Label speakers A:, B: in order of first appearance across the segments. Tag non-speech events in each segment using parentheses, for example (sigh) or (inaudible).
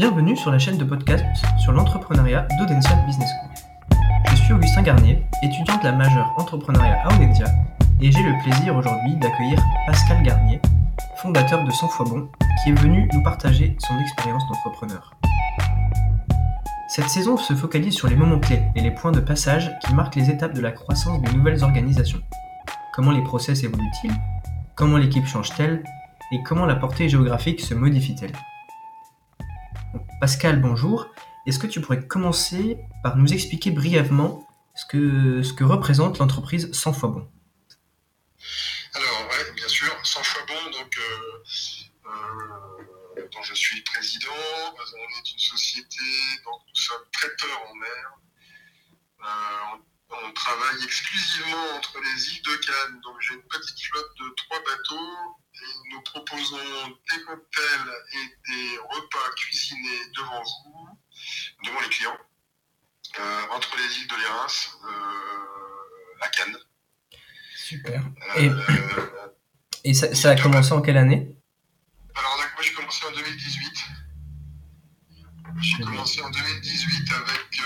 A: Bienvenue sur la chaîne de podcast sur l'entrepreneuriat d'Audencia Business School. Je suis Augustin Garnier, étudiant de la majeure entrepreneuriat à Audencia, et j'ai le plaisir aujourd'hui d'accueillir Pascal Garnier, fondateur de 100 fois bon, qui est venu nous partager son expérience d'entrepreneur. Cette saison se focalise sur les moments clés et les points de passage qui marquent les étapes de la croissance des nouvelles organisations. Comment les process évoluent-ils? Comment l'équipe change-t-elle? Et comment la portée géographique se modifie-t-elle? Pascal, bonjour. Est-ce que tu pourrais commencer par nous expliquer brièvement ce que, représente l'entreprise 100 fois bon?
B: Alors, bien sûr, 100 fois bon, donc, euh, euh, je suis président. On est une société, donc nous sommes traiteurs en mer. Euh, on travaille exclusivement entre les îles de Cannes. Donc j'ai une petite flotte de trois bateaux et nous proposons des cocktails et des repas cuisinés devant vous, devant les clients, euh, entre les îles de Lérins, euh, à Cannes.
A: Super. et, et ça, a commencé en quelle année?
B: Alors moi j'ai commencé en 2018. J'ai commencé en 2018 avec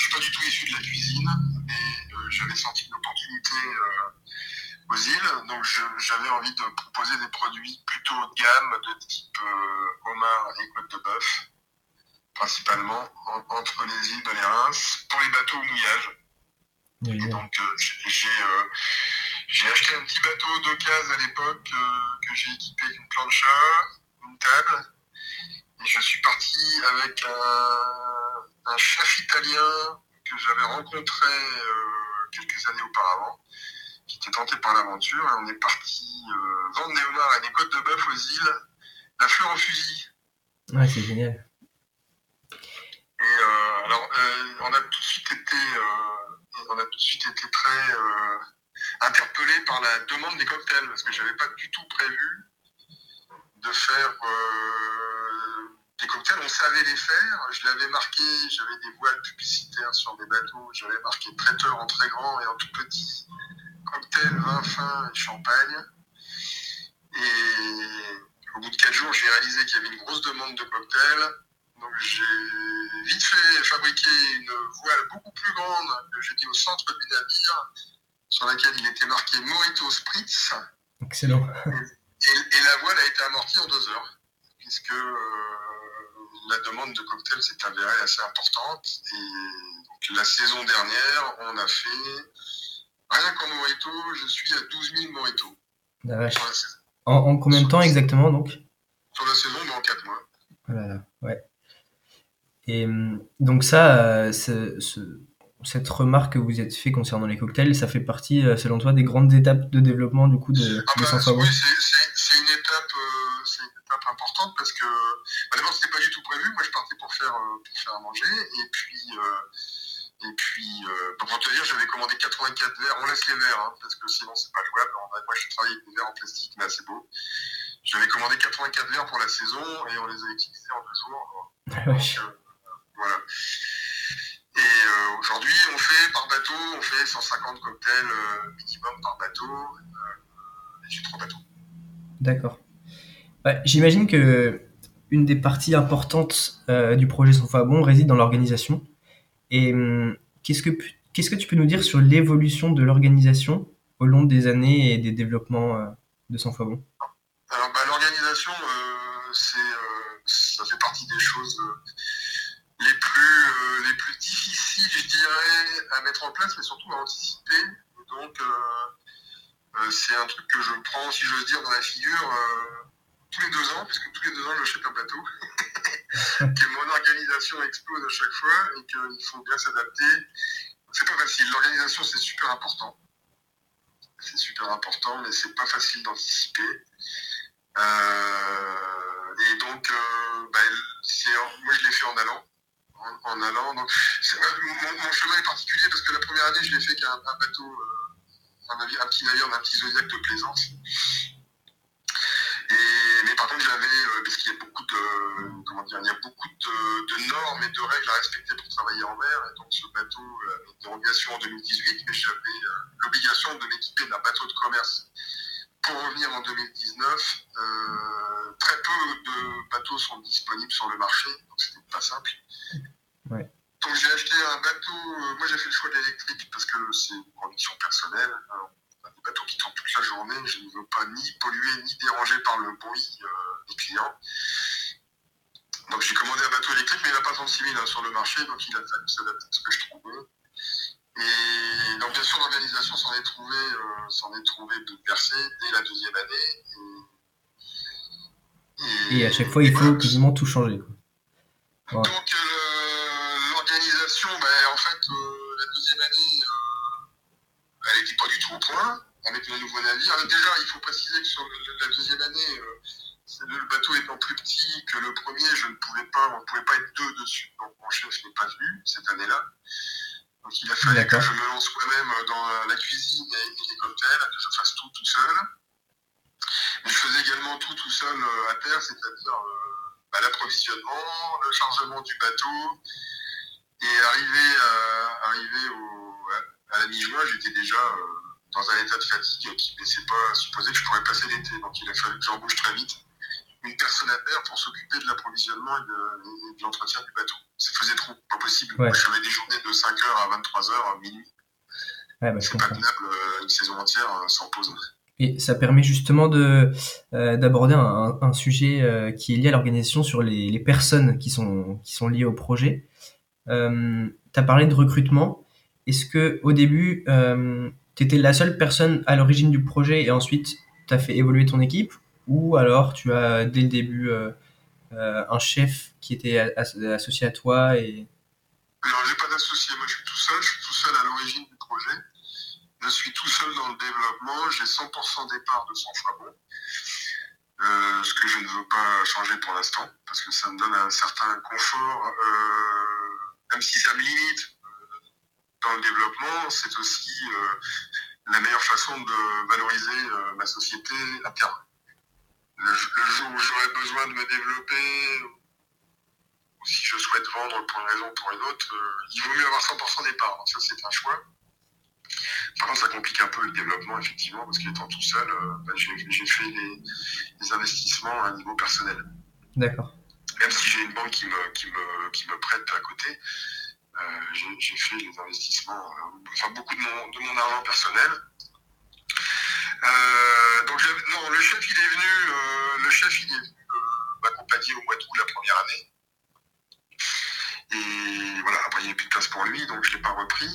B: je suis pas du tout issu de la cuisine, mais euh, j'avais senti une opportunité euh, aux îles, donc j'avais envie de proposer des produits plutôt haut de gamme, de type euh, homard et côte de bœuf, principalement entre les îles de l'Érins, pour les bateaux au mouillage. Et donc j'ai acheté un petit bateau d'occasion à l'époque que j'ai équipé d'une plancha, une table, et je suis parti avec un, chef italien que j'avais rencontré euh, quelques années auparavant, qui était tenté par l'aventure. Et on est parti euh, vendre des homards et des côtes de bœuf aux îles, la fleur au fusil.
A: Ouais, c'est génial.
B: Et euh, alors, on a tout de suite été, on a tout de suite été très interpellé par la demande des cocktails, parce que j'avais pas du tout prévu de faire les cocktails, on savait les faire. Je l'avais marqué, j'avais des voiles publicitaires sur mes bateaux. J'avais marqué traiteur en très grand et en tout petit. Cocktail, vin fin et champagne. Et au bout de quatre jours, j'ai réalisé qu'il y avait une grosse demande de cocktails. Donc j'ai vite fait fabriquer une voile beaucoup plus grande que j'ai mis au centre du navire, sur laquelle il était marqué Morito Spritz.
A: Excellent.
B: Et, la voile a été amortie en deux heures, puisque euh, la demande de cocktails s'est avérée assez importante. Et la saison dernière, on a fait, rien qu'en Morito, je suis à 12 000 Morito.
A: En, combien de temps exactement donc?
B: Sur la saison, dans 4 mois.
A: Voilà, ouais. Et hum, donc ça, euh, cette remarque que vous êtes fait concernant les cocktails, ça fait partie, euh, selon toi, des grandes étapes de développement du coup de,
B: ah bah, Oui, c'est importante parce que bah, d'abord c'était pas du tout prévu. Moi je partais pour faire pour faire à manger et puis et puis pour te dire j'avais commandé 84 verres. On laisse les verres hein, parce que sinon c'est pas jouable. Moi je travaille avec des verres en plastique mais assez beau. J'avais commandé 84 verres pour la saison et on les a utilisés en deux jours. Donc, voilà. Et euh, aujourd'hui, on fait par bateau, on fait 150 cocktails euh, minimum par bateau. Euh, et j'ai trois bateaux.
A: D'accord. J'imagine que une des parties importantes du projet Sofa Bon réside dans l'organisation. Et hum, qu'est-ce que qu'est-ce que tu peux nous dire sur l'évolution de l'organisation au long des années et des développements de Sans Bon?
B: Alors, bah, l'organisation, ça fait partie des choses les plus, euh, les plus difficiles, je dirais, à mettre en place, mais surtout à anticiper. Donc, euh, euh, c'est un truc que je prends, si j'ose dire, dans la figure tous les deux ans, puisque tous les deux ans, je j'achète un bateau. (laughs) que mon organisation explose à chaque fois et qu'il faut bien s'adapter. C'est pas facile. L'organisation, c'est super important. C'est super important, mais c'est pas facile d'anticiper. et donc, bah, moi, je l'ai fait en allant en, allant. Donc, mon, chemin est particulier parce que la première année, je l'ai fait qu'un un bateau, euh, un, un, petit navire d'un petit zodiac de plaisance. Et, j'avais, euh, parce qu'il y a beaucoup de, comment dire, il y a beaucoup de, normes et de règles à respecter pour travailler en mer. Et donc, ce bateau avait une dérogation en 2018, mais j'avais euh, l'obligation de m'équiper d'un bateau de commerce pour revenir en 2019, très peu de bateaux sont disponibles sur le marché, donc c'était pas simple.
A: Ouais.
B: Donc j'ai acheté un bateau, moi j'ai fait le choix de l'électrique parce que c'est une conviction personnelle. Des bateaux qui tournent toute la journée, je ne veux pas ni polluer ni déranger par le bruit des clients. Donc j'ai commandé un bateau électrique, mais il n'a pas 36 000 sur le marché, donc il a fallu s'adapter à ce que je trouvais. Et donc bien sûr l'organisation s'en est trouvée, euh, s'en est trouvée bouleversée dès la deuxième année.
A: Et, à chaque fois il faut quasiment tout changer.
B: Donc euh, au point avec le nouveau navire. déjà, il faut préciser que sur la deuxième année, le bateau étant plus petit que le premier, je ne pouvais pas, on ne pouvait pas être deux dessus. Donc mon chef n'est pas venu cette année-là. Donc il a fallu que je me lance moi-même dans la cuisine et, les cocktails, que je fasse tout tout seul. Mais je faisais également tout tout seul euh, à terre, c'est-à-dire euh, bah, l'approvisionnement, le chargement du bateau. Et arrivé à, arrivé à la mi-juin, j'étais déjà euh, dans un état de fatigue qui ne laissait pas supposer que je pourrais passer l'été. Donc il a fallu que j'embauche très vite une personne à terre pour s'occuper de l'approvisionnement et de, l'entretien du bateau. Ça faisait trop, pas possible. Je faisais des journées de 5h à 23h, à minuit.
A: Ouais,
B: bah, c'est pas tenable euh, une saison entière euh, sans pause.
A: Et ça permet justement de euh, d'aborder un, un, sujet qui est lié à l'organisation sur les, les, personnes qui sont qui sont liées au projet. Euh, tu as parlé de recrutement. Est-ce que au début, tu étais la seule personne à l'origine du projet et ensuite tu as fait évoluer ton équipe? Ou alors tu as dès le début euh, euh, un chef qui était associé à toi et...
B: Alors j'ai pas d'associé, moi je suis tout seul, je suis tout seul à l'origine du projet. Je suis tout seul dans le développement, j'ai 100% départ de son choix. Bon. Euh, ce que je ne veux pas changer pour l'instant, parce que ça me donne un certain confort, même si ça me limite dans le développement, c'est aussi la meilleure façon de valoriser ma société à terme le, jour où j'aurai besoin de me développer, ou si je souhaite vendre pour une raison ou pour une autre, euh, il vaut mieux avoir 100% d'épargne. Ça, c'est un choix. Par contre, ça complique un peu le développement, effectivement, parce qu'étant tout seul, euh, bah, j'ai fait des, investissements à un niveau personnel.
A: D'accord.
B: Même si j'ai une banque qui me, qui me, qui me prête à côté, euh, j'ai fait des investissements, enfin beaucoup de mon, de mon argent personnel. Euh, donc non, le chef il est venu, euh, le chef il est venu euh, m'accompagner au mois d'août la première année. Et voilà, après il n'y avait plus de place pour lui, donc je ne l'ai pas repris.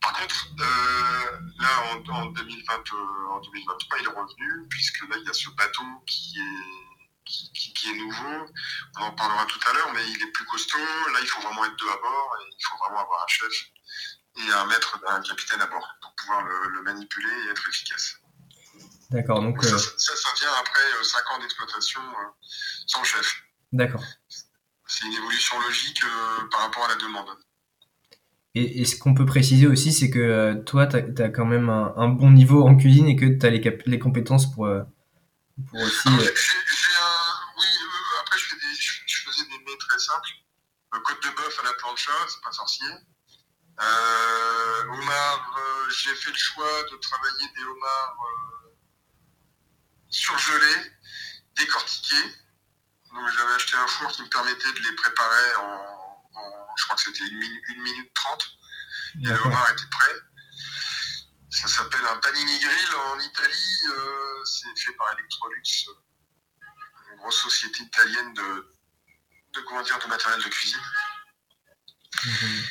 B: Par contre, là en, 2020, en 2023, il est revenu, puisque là il y a ce bateau qui est, qui, est nouveau. On en parlera tout à l'heure, mais il est plus costaud. Là, il faut vraiment être deux à bord et il faut vraiment avoir un chef et un maître, un capitaine à bord pour pouvoir le manipuler et être efficace.
A: D'accord. Donc,
B: ça, euh, ça, ça, vient après 5 euh, ans d'exploitation euh, sans chef.
A: D'accord.
B: C'est une évolution logique par rapport à la demande.
A: Et, ce qu'on peut préciser aussi, c'est que toi, tu as, quand même un, bon niveau en cuisine et que tu as les, les, compétences pour, pour aussi.
B: j'ai, simples. côte de bœuf à la plancha, c'est pas sorcier. Euh, homard, j'ai fait le choix de travailler des homards surgelés, décortiqués. Donc j'avais acheté un four qui me permettait de les préparer en, je crois que c'était une minute, une minute trente. Et le homard était prêt. Ça s'appelle un panini grill en Italie. Euh, c'est fait par Electrolux, une grosse société italienne de, de comment dire, de matériel de cuisine. Mhm.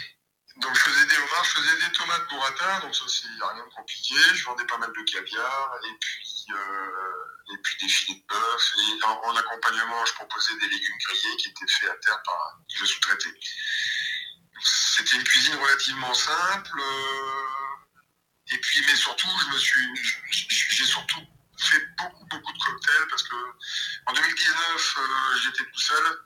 B: Donc je faisais des homards, je faisais des tomates burrata, donc ça c'est rien de compliqué. Je vendais pas mal de caviar et puis euh, et puis des filets de bœuf. Et en, accompagnement, je proposais des légumes grillés qui étaient faits à terre par que je sous-traitais. C'était une cuisine relativement simple. Euh, et puis mais surtout, je me suis j'ai surtout fait beaucoup beaucoup de cocktails parce que en 2019 euh, j'étais tout seul.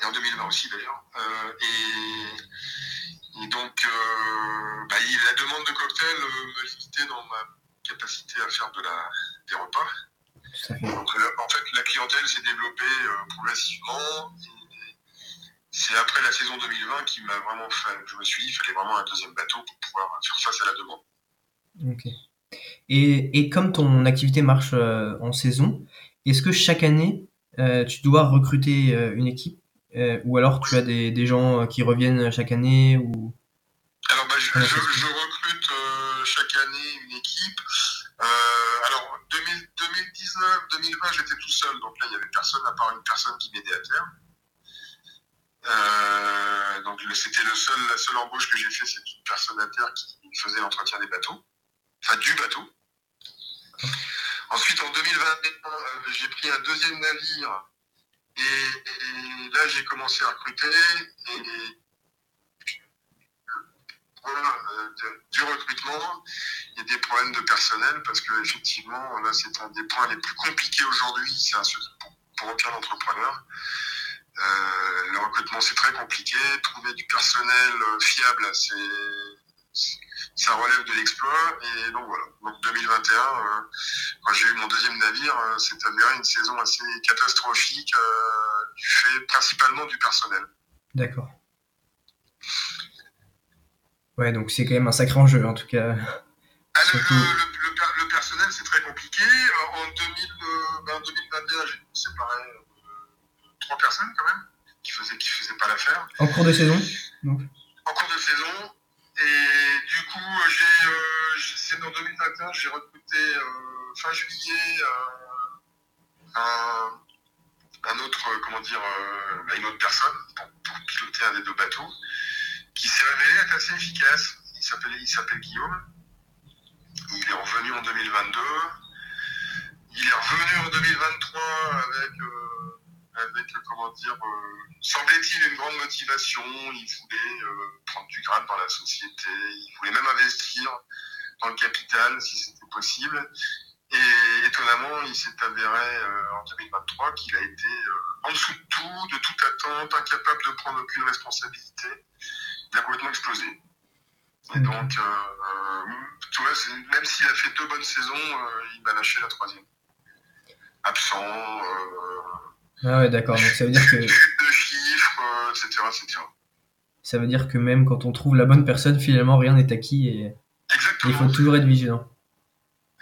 B: Et en 2020 aussi d'ailleurs. Euh, et, donc, euh, bah, la demande de cocktail euh, me limitait dans ma capacité à faire de la, des repas. Donc, en fait, la clientèle s'est développée progressivement. C'est après la saison 2020 qui m'a vraiment fait. Je me suis dit qu'il fallait vraiment un deuxième bateau pour pouvoir faire face à la demande.
A: Ok. Et, et comme ton activité marche en saison, est-ce que chaque année, tu dois recruter euh, une équipe euh, ou alors tu as des, des gens qui reviennent chaque année ou...
B: Alors, bah, je, je, je, recrute euh, chaque année une équipe. Euh, alors, 2019-2020, j'étais tout seul, donc là, il n'y avait personne à part une personne qui m'aidait à terme. Euh, donc, c'était le seul, la seule embauche que j'ai fait, c'est une personne à terre qui faisait l'entretien des bateaux, enfin du bateau. Ensuite, en 2021, j'ai pris un deuxième navire et, là, j'ai commencé à recruter. Et, du recrutement et des problèmes de personnel parce que effectivement là c'est un des points les plus compliqués aujourd'hui pour aucun entrepreneur euh, le recrutement c'est très compliqué trouver du personnel fiable c'est ça relève de l'exploit et donc voilà donc 2021 euh, quand j'ai eu mon deuxième navire euh, c'est avéré une saison assez catastrophique euh, du fait principalement du personnel
A: d'accord Ouais, donc c'est quand même un sacré enjeu en tout cas.
B: Ah, le, le, le, le, personnel, c'est très compliqué. En 2000, ben, 2021, j'ai séparé euh, trois personnes quand même qui faisaient, qui faisaient pas l'affaire.
A: En cours de saison donc?
B: En cours de saison. Et du coup, j'ai, euh, c'est en 2021, j'ai recruté euh, fin juillet un, autre, comment dire, une autre personne pour, piloter un des deux bateaux qui s'est révélé être assez efficace. Il s'appelle, il s'appelle Guillaume. Il est revenu en 2022. Il est revenu en 2023 avec, euh, avec comment dire, euh, semblait-il une grande motivation. Il voulait euh, prendre du grade dans la société. Il voulait même investir dans le capital si c'était possible. Et étonnamment, il s'est avéré euh, en 2023 qu'il a été en dessous de tout, de toute attente, incapable de prendre aucune responsabilité il a complètement explosé. Et donc, euh, tu vois, même s'il a fait deux bonnes saisons, euh, il m'a lâché la troisième. Absent. Euh,
A: ah ouais, d'accord. Donc ça veut dire que.
B: de chiffres, etc., etc.
A: Ça veut dire que même quand on trouve la bonne personne, finalement, rien n'est acquis et
B: Exactement.
A: il faut toujours être vigilant.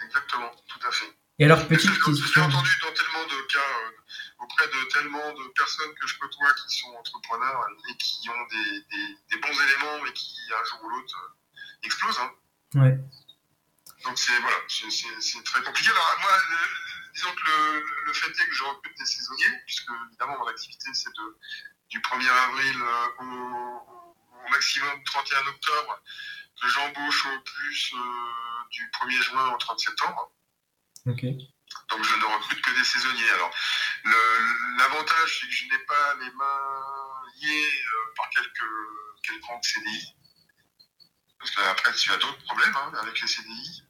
B: Exactement, tout à fait.
A: Et alors, petite
B: J'ai
A: question.
B: entendu dans tellement de cas euh, auprès de tellement de personnes que je côtoie qui sont entrepreneurs et qui ont des, des, des bons éléments mais qui un jour ou l'autre euh, explosent. Hein.
A: Ouais.
B: Donc c'est voilà, c'est très compliqué. Alors moi, disons que le, le, fait est que je recrute des saisonniers, puisque évidemment mon activité c'est de du 1er avril euh, au, au, maximum 31 octobre, que j'embauche au plus euh, du 1er juin au 30 septembre. Donc je ne recrute que des saisonniers. Alors l'avantage c'est que je n'ai pas les mains liées euh, par quelques quelconque CDI. Parce qu'après tu as d'autres problèmes hein, avec les CDI.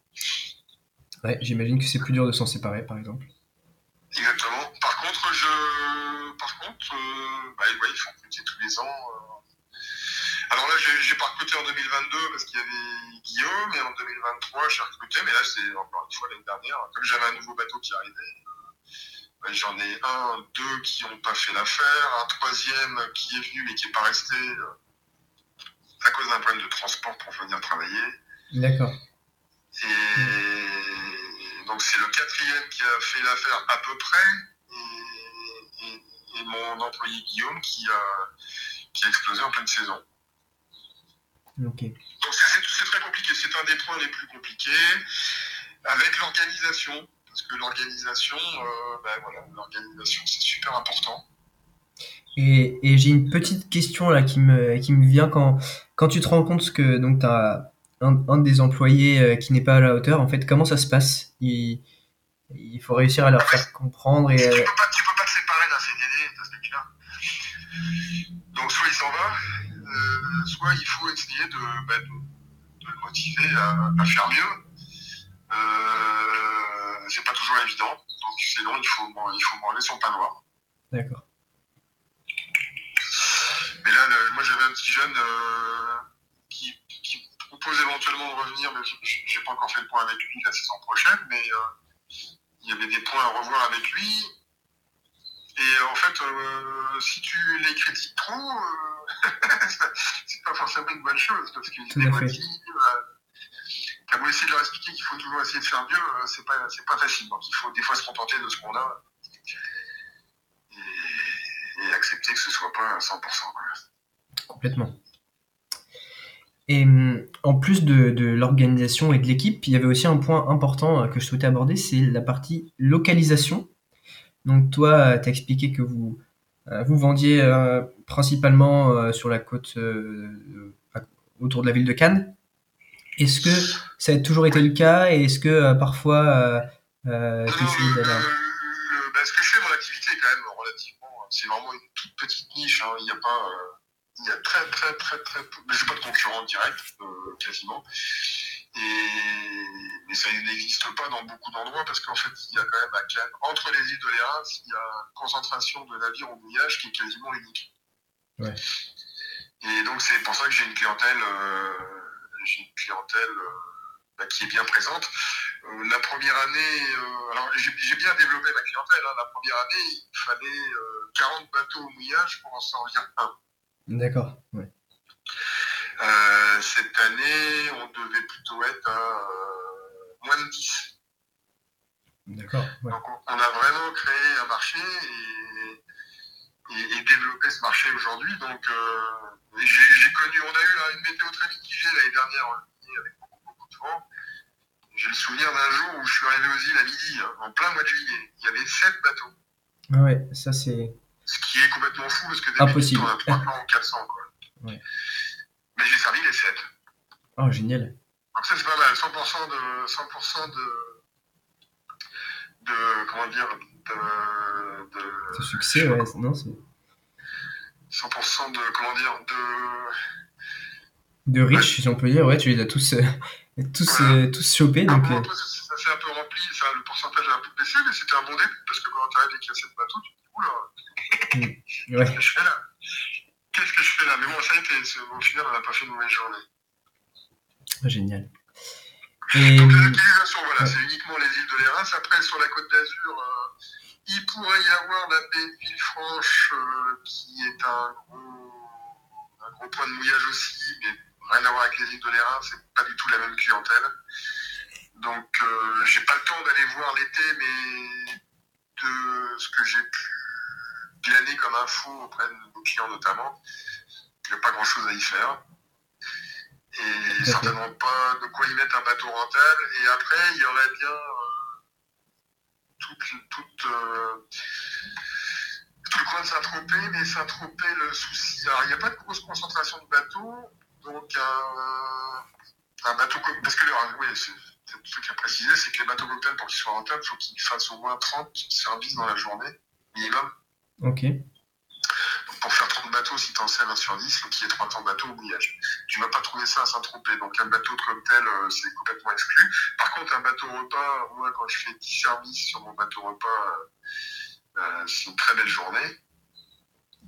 A: Ouais, j'imagine que c'est plus dur de s'en séparer par exemple.
B: Exactement. Par contre, je par contre euh, bah, ouais, il faut recruter tous les ans. Euh... Alors là, j'ai pas recruté en 2022 parce qu'il y avait Guillaume, et en 2023, j'ai recruté, mais là, c'est encore une fois l'année dernière, comme j'avais un nouveau bateau qui arrivait, euh, j'en ai un, deux qui n'ont pas fait l'affaire, un troisième qui est venu mais qui n'est pas resté euh, à cause d'un problème de transport pour venir travailler.
A: D'accord.
B: Et donc, c'est le quatrième qui a fait l'affaire à peu près, et, et, et mon employé Guillaume qui a, qui a explosé en pleine saison.
A: Okay.
B: Donc c'est très compliqué, c'est un des points les plus compliqués avec l'organisation, parce que l'organisation, euh, ben voilà, l'organisation c'est super important.
A: Et, et j'ai une petite question là qui me, qui me vient quand, quand tu te rends compte que donc tu as un, un, des employés euh, qui n'est pas à la hauteur, en fait, comment ça se passe? Il, il faut réussir à leur faire comprendre. Et,
B: tu, peux pas, tu peux pas te séparer d'un CDD, c'est clair. Donc soit il s'en va, euh, soit il faut essayer de, bah, de, de le motiver à, à, faire mieux. Euh, c'est pas toujours évident, donc sinon il faut, il faut manger son pain noir.
A: D'accord.
B: Mais là, le, moi j'avais un petit jeune euh, propose éventuellement de revenir, mais j'ai pas encore fait le point avec lui la saison prochaine, mais euh, il y avait des points à revoir avec lui. Et en fait, euh, si tu les critiques trop, euh, (laughs) c'est pas forcément une bonne chose parce qu'il se démotive. t'as beau essayer de leur expliquer qu'il faut toujours essayer de faire mieux, euh, c'est pas, pas facile. Donc il faut des fois se contenter de ce qu'on a et, et accepter que ce soit pas à 100%. quoi.
A: Complètement. Et hum, en plus de, de l'organisation et de l'équipe, il y avait aussi un point important euh, que je souhaitais aborder, c'est la partie localisation. Donc toi, tu as expliqué que vous, euh, vous vendiez euh, principalement euh, sur la côte euh, autour de la ville de Cannes. Est-ce que ça a toujours été le cas et est-ce que euh, parfois euh, euh,
B: Non,
A: tu essayes d'aller-
B: bah, ce que je fais, mon activité est quand même relativement. C'est vraiment une toute petite niche. hein. Il n'y a pas. Il y a très, très, très, très peu. Mais j'ai pas de concurrent direct, euh, quasiment. Et, mais ça n'existe pas dans beaucoup d'endroits parce qu'en fait, il y a quand même à Cannes, entre les îles de l'Érins, il y a une concentration de navires au mouillage qui est quasiment unique.
A: Ouais.
B: Et donc, c'est pour ça que j'ai une clientèle, euh, j'ai une clientèle euh, bah, qui est bien présente. Euh, la première année, alors j'ai bien développé ma clientèle. hein. La première année, il fallait euh, 40 bateaux au mouillage pour en sortir un.
A: D'accord. Ouais.
B: Euh, cette année, on devait plutôt être à euh, moins de 10.
A: D'accord. Ouais.
B: Donc on, on a vraiment créé un marché et, et- et développé ce marché aujourd'hui. Donc euh, j'ai connu, on a eu là, une météo très mitigée l'année dernière en juillet avec beaucoup, beaucoup de vent. J'ai le souvenir d'un jour où je suis arrivé aux îles à midi, hein, en plein mois de juillet. Il y avait 7 bateaux.
A: Ah ouais, ça c'est.
B: Ce qui est complètement fou parce que
A: Impossible.
B: on a 300 ou 400. Quoi.
A: Ouais.
B: Mais j'ai servi les 7.
A: Oh, génial.
B: Donc ça c'est pas mal, 100% de 100% de, de comment dire de, de
A: Ce succès, ouais. Non, c'est.
B: 100% de comment dire de
A: De riches, si on peut dire, ouais, tu les as tous, euh, (laughs) tous, euh, tous chopés.
B: Ah,
A: Donc,
B: bon, après, ça, s'est un peu rempli, ça, le pourcentage a un peu baissé, mais c'était un bon début parce que quand tu arrives et qu'il y a 7 bateaux, tu te dis oula,
A: ouais.
B: qu'est-ce que je fais là? Qu'est-ce que je fais là? Mais bon, ça a été, au final, on n'a pas fait une mauvaise journée.
A: Génial. Et
B: Donc les utilisations, voilà, c'est uniquement les îles de l'Érins. Après, sur la côte d'Azur, euh, il pourrait y avoir la baie de Villefranche, euh, qui est un gros, un gros point de mouillage aussi, mais rien à voir avec les îles de l'Érins, c'est pas du tout la même clientèle. Donc, euh, j'ai pas le temps d'aller voir l'été, mais de ce que j'ai pu glaner comme info auprès de nos clients notamment, il n'y a pas grand chose à y faire. Et certainement pas de quoi y mettre un bateau rentable. Et après, il y aurait bien euh, toute, toute, euh, tout le coin de Saint-Tropez, mais Saint-Tropez, le souci. Alors, il n'y a pas de grosse concentration de bateaux, donc un, un bateau comme. Parce que, alors, oui, c'est le truc à préciser, c'est que les bateaux cocktails, pour qu'ils soient rentables, il faut qu'ils fassent au moins 30 services dans la journée, minimum.
A: Ok.
B: Donc, pour faire 30 bateaux, si tu en sers un sur 10, il faut qu'il y ait 300 bateaux au mouillage. Tu ne vas pas trouver ça à Saint-Tropez. Donc un bateau de cocktail, euh, c'est complètement exclu. Par contre, un bateau repas, moi, quand je fais 10 services sur mon bateau repas, euh, euh, c'est une très belle journée.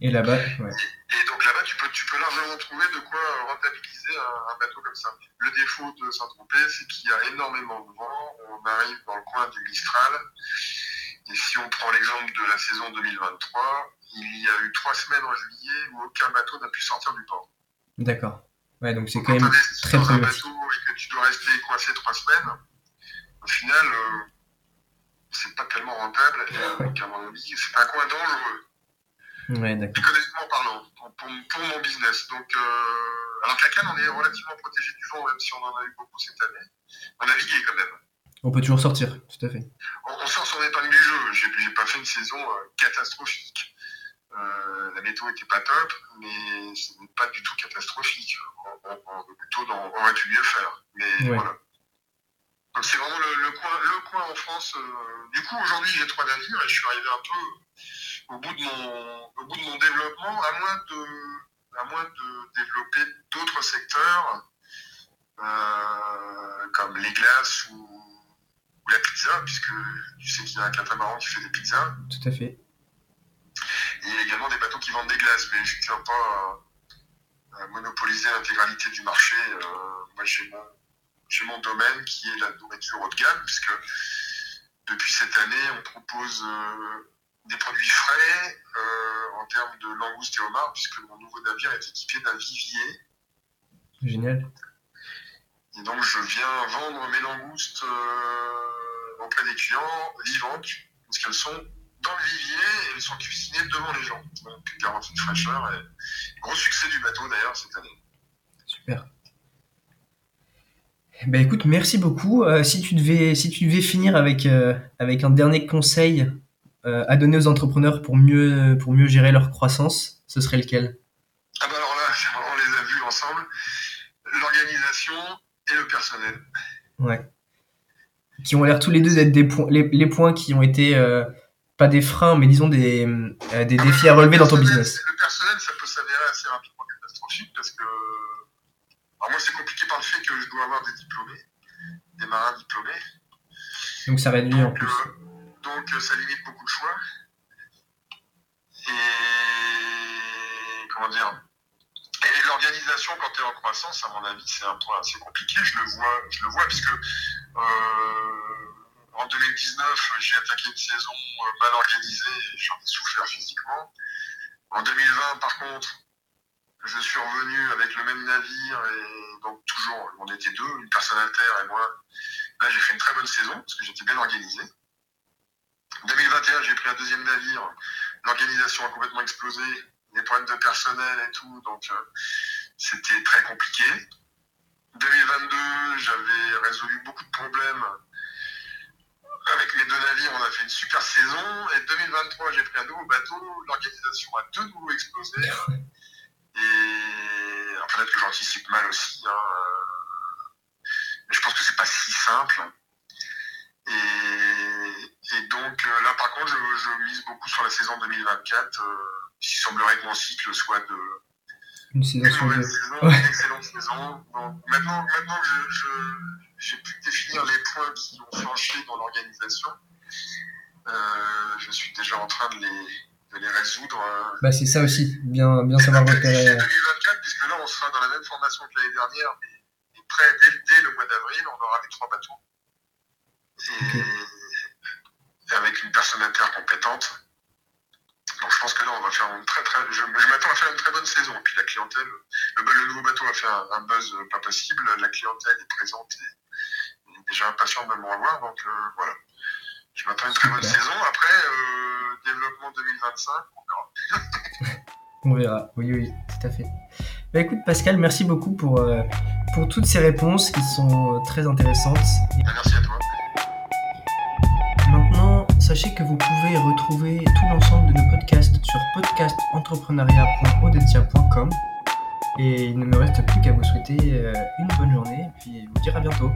A: Et là-bas, ouais.
B: Et donc là-bas, tu peux, tu peux largement trouver de quoi rentabiliser un, un bateau comme ça. Le défaut de Saint-Tropez, c'est qu'il y a énormément de vent. On arrive dans le coin du Mistral. Et si on prend l'exemple de la saison 2023, il y a eu trois semaines en juillet où aucun bateau n'a pu sortir du port.
A: D'accord. Ouais, donc c'est quand
B: quand
A: même très
B: dans un bateau et que tu dois rester coincé trois semaines, au final, euh, c'est pas tellement rentable. Et, euh, avis, c'est un coin dangereux
A: Ouais, d'accord.
B: économiquement parlant, pour, pour, pour mon business. Donc, euh, alors qu'à Cannes, on est relativement protégé du vent, même si on en a eu beaucoup cette année. On naviguait quand même.
A: On peut toujours sortir, tout à fait.
B: On, on sort son épingle du jeu. J'ai pas fait une saison euh, catastrophique. Euh, la météo était pas top, mais ce n'est pas du tout catastrophique. On, on- on est plutôt dans, on aurait pu mieux faire. Mais
A: Ouais.
B: voilà. Donc c'est vraiment le, le coin, le coin en France. euh, du coup, aujourd'hui, j'ai trois navires et je suis arrivé un peu au bout de mon, au bout de mon développement, à moins de, à moins de développer d'autres secteurs euh, comme les glaces ou la pizza, puisque tu sais qu'il y a un catamaran qui fait des pizzas.
A: Tout à fait.
B: Et il y a également des bateaux qui vendent des glaces, mais je ne tiens pas à, à monopoliser l'intégralité du marché. Euh, moi, j'ai mon, j'ai mon domaine qui est la nourriture haut de gamme, puisque depuis cette année, on propose euh, des produits frais euh, en termes de langoustes et homards, puisque mon nouveau navire est équipé d'un vivier.
A: Génial.
B: Et donc, je viens vendre mes langoustes auprès des clients vivantes, parce qu'elles sont dans le vivier et elles sont cuisinées devant les gens. Donc, garantie de fraîcheur. Et gros succès du bateau d'ailleurs cette année.
A: Super. Ben écoute, merci beaucoup. Euh, si tu devais, si tu devais finir avec euh, avec un dernier conseil euh, à donner aux entrepreneurs pour mieux pour mieux gérer leur croissance, ce serait lequel?
B: Ah bah alors là, on les a vus ensemble. L'organisation et le personnel.
A: Ouais. Qui ont l'air tous les deux d'être des points, les, les points qui ont été euh, pas des freins, mais disons des, euh, des défis à relever dans ton business.
B: Le personnel, ça peut s'avérer assez rapidement catastrophique parce que alors moi, c'est compliqué par le fait que je dois avoir des diplômés, des marins diplômés.
A: Donc ça réduit en
B: Donc,
A: plus.
B: euh, donc ça limite beaucoup de choix. Et comment dire? Et l'organisation, quand tu es en croissance, à mon avis, c'est un point assez compliqué. Je le vois, je le vois puisque euh, en 2019, j'ai attaqué une saison euh, mal organisée et j'en ai souffert physiquement. En 2020, par contre, je suis revenu avec le même navire et donc toujours, on était deux, une personne à terre et moi. Là, j'ai fait une très bonne saison parce que j'étais bien organisé. 2021, j'ai pris un deuxième navire. L'organisation a complètement explosé. Les problèmes de personnel et tout. Donc, euh, c'était très compliqué. 2022, j'avais résolu beaucoup de problèmes. Avec mes deux navires, on a fait une super saison. Et 2023, j'ai pris un nouveau bateau. L'organisation a de nouveau explosé. Et peut-être que j'anticipe mal aussi. hein. Mais je pense que c'est pas si simple. Et, et donc euh, là, par contre, je, je mise beaucoup sur la saison 2024. Euh, il semblerait que mon cycle soit de
A: Une saison
B: une
A: sur
B: mauvaise
A: deux.
B: saison,
A: Ouais.
B: une excellente saison. Donc, maintenant, maintenant que je, je- j'ai pu définir les points qui ont flanché dans l'organisation, euh, je suis déjà en train de les, de les résoudre. euh,
A: Bah c'est ça aussi, bien bien savoir repérer. euh,
B: 2024, puisque là, on sera dans la même formation que l'année dernière, mais, mais prêt dès, dès le mois d'avril, on aura les trois bateaux. Et, et avec une personne inter compétente. Donc je pense que là, on va faire une très très. Je, je m'attends à faire une très bonne saison. Et puis la clientèle, le, le nouveau bateau a fait un, un buzz pas possible. La clientèle est présente et, déjà impatiente de me revoir. Donc euh, voilà. Je m'attends à une très bonne
A: Super.
B: saison. Après, euh, développement 2025, on verra. (laughs)
A: On verra. Oui oui, tout à fait. Bah écoute Pascal, merci beaucoup pour euh, pour toutes ces réponses qui sont très intéressantes. Et
B: Merci
A: sachez que vous pouvez retrouver tout l'ensemble de nos podcasts sur podcastentrepreneuriat.audencia.com. Et il ne me reste plus qu'à vous souhaiter euh, une bonne journée et puis vous dire à bientôt.